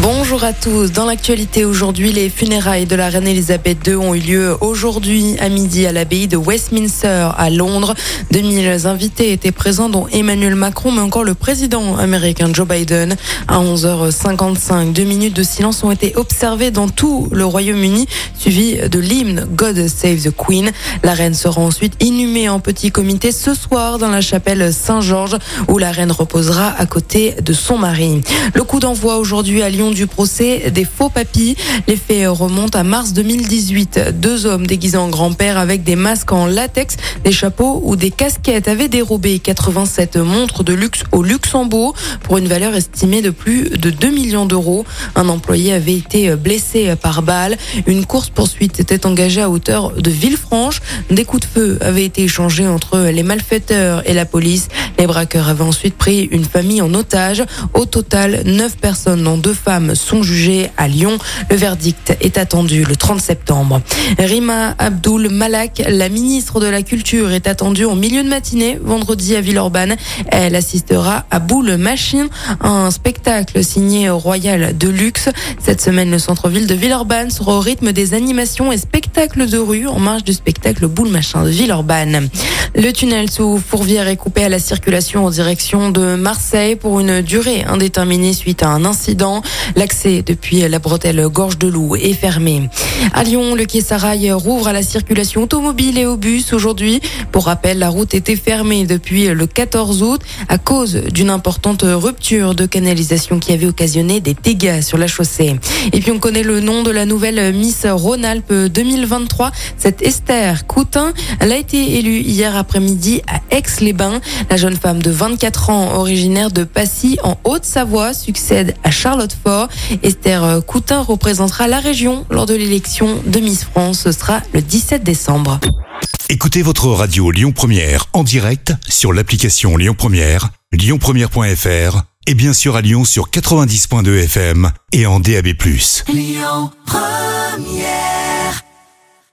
Bonjour à tous. Dans l'actualité aujourd'hui, les funérailles de la reine Elisabeth II ont eu lieu aujourd'hui à midi à l'abbaye de Westminster à Londres. 2000 invités étaient présents dont Emmanuel Macron mais encore le président américain Joe Biden. À 11h55, deux minutes de silence ont été observées dans tout le Royaume-Uni suivi de l'hymne God Save the Queen. La reine sera ensuite inhumée en petit comité ce soir dans la chapelle Saint-Georges où la reine reposera à côté de son mari. Le coup d'envoi aujourd'hui à Lyon du procès des faux papis. Les faits remontent à mars 2018. Deux hommes déguisés en grand-père avec des masques en latex, des chapeaux ou des casquettes avaient dérobé 87 montres de luxe au Luxembourg pour une valeur estimée de plus de 2 millions d'euros. Un employé avait été blessé par balle. Une course-poursuite était engagée à hauteur de Villefranche. Des coups de feu avaient été échangés entre les malfaiteurs et la police. Les braqueurs avaient ensuite pris une famille en otage. Au total, 9 personnes, dont deux femmes, sont jugées à Lyon. Le verdict est attendu le 30 septembre. Rima Abdul Malak, la ministre de la Culture, est attendue en milieu de matinée vendredi à Villeurbanne. Elle assistera à Boule Machine, un spectacle signé Royal de luxe. Cette semaine, le centre-ville de Villeurbanne sera au rythme des animations et spectacles de rue en marge du spectacle Boule Machin de Villeurbanne. Le tunnel sous Fourvière est coupé à la circulation en direction de Marseille pour une durée indéterminée suite à un incident. L'accès depuis la bretelle Gorge de Loup est fermé. À Lyon, le quai Sarail rouvre à la circulation automobile et au bus aujourd'hui. Pour rappel, la route était fermée depuis le 14 août à cause d'une importante rupture de canalisation qui avait occasionné des dégâts sur la chaussée. Et puis on connaît le nom de la nouvelle Miss Rhône-Alpes 2023, cette Esther Coutin. Elle a été élue hier après-midi à Aix-les-Bains. La jeune femme de 24 ans, originaire de Passy en Haute-Savoie, succède à Charlotte Fort. Esther Coutin représentera la région lors de l'élection de Miss France. Ce sera le 17 décembre. Écoutez votre radio Lyon Première en direct sur l'application Lyon Première, lyonpremière.fr et bien sûr à Lyon sur 90.2 FM et en DAB+. Lyon Première